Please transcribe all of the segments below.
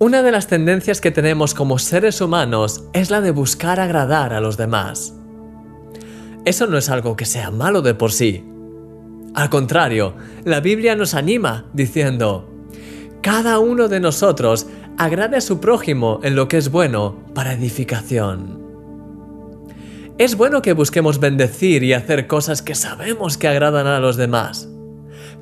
Una de las tendencias que tenemos como seres humanos es la de buscar agradar a los demás. Eso no es algo que sea malo de por sí. Al contrario, la Biblia nos anima diciendo, cada uno de nosotros agrade a su prójimo en lo que es bueno para edificación. Es bueno que busquemos bendecir y hacer cosas que sabemos que agradan a los demás,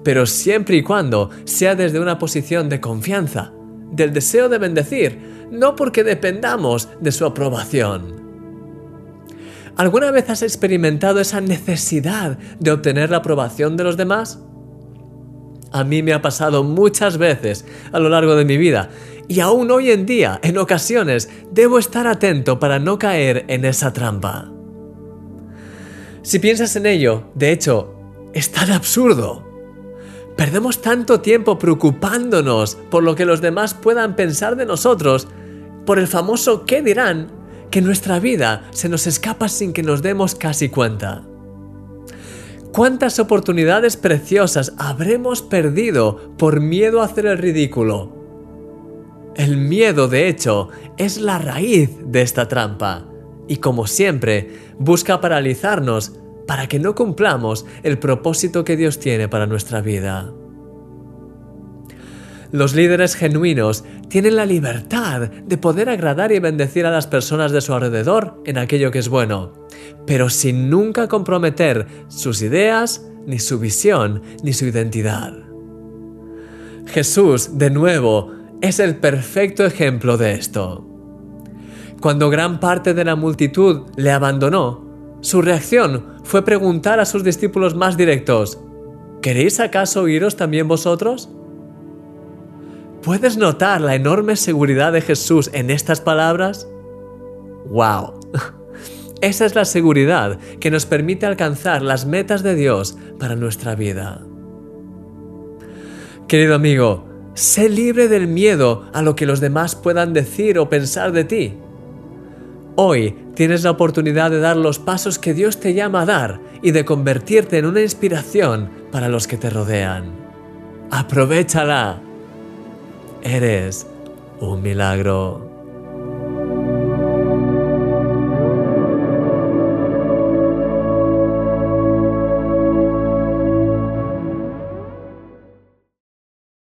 pero siempre y cuando sea desde una posición de confianza del deseo de bendecir, no porque dependamos de su aprobación. ¿Alguna vez has experimentado esa necesidad de obtener la aprobación de los demás? A mí me ha pasado muchas veces a lo largo de mi vida y aún hoy en día, en ocasiones, debo estar atento para no caer en esa trampa. Si piensas en ello, de hecho, es tan absurdo. Perdemos tanto tiempo preocupándonos por lo que los demás puedan pensar de nosotros, por el famoso qué dirán, que nuestra vida se nos escapa sin que nos demos casi cuenta. ¿Cuántas oportunidades preciosas habremos perdido por miedo a hacer el ridículo? El miedo, de hecho, es la raíz de esta trampa y como siempre busca paralizarnos para que no cumplamos el propósito que Dios tiene para nuestra vida. Los líderes genuinos tienen la libertad de poder agradar y bendecir a las personas de su alrededor en aquello que es bueno, pero sin nunca comprometer sus ideas, ni su visión, ni su identidad. Jesús, de nuevo, es el perfecto ejemplo de esto. Cuando gran parte de la multitud le abandonó, su reacción fue preguntar a sus discípulos más directos, ¿Queréis acaso iros también vosotros? ¿Puedes notar la enorme seguridad de Jesús en estas palabras? ¡Wow! Esa es la seguridad que nos permite alcanzar las metas de Dios para nuestra vida. Querido amigo, sé libre del miedo a lo que los demás puedan decir o pensar de ti. Hoy tienes la oportunidad de dar los pasos que Dios te llama a dar y de convertirte en una inspiración para los que te rodean. Aprovechala. Eres un milagro.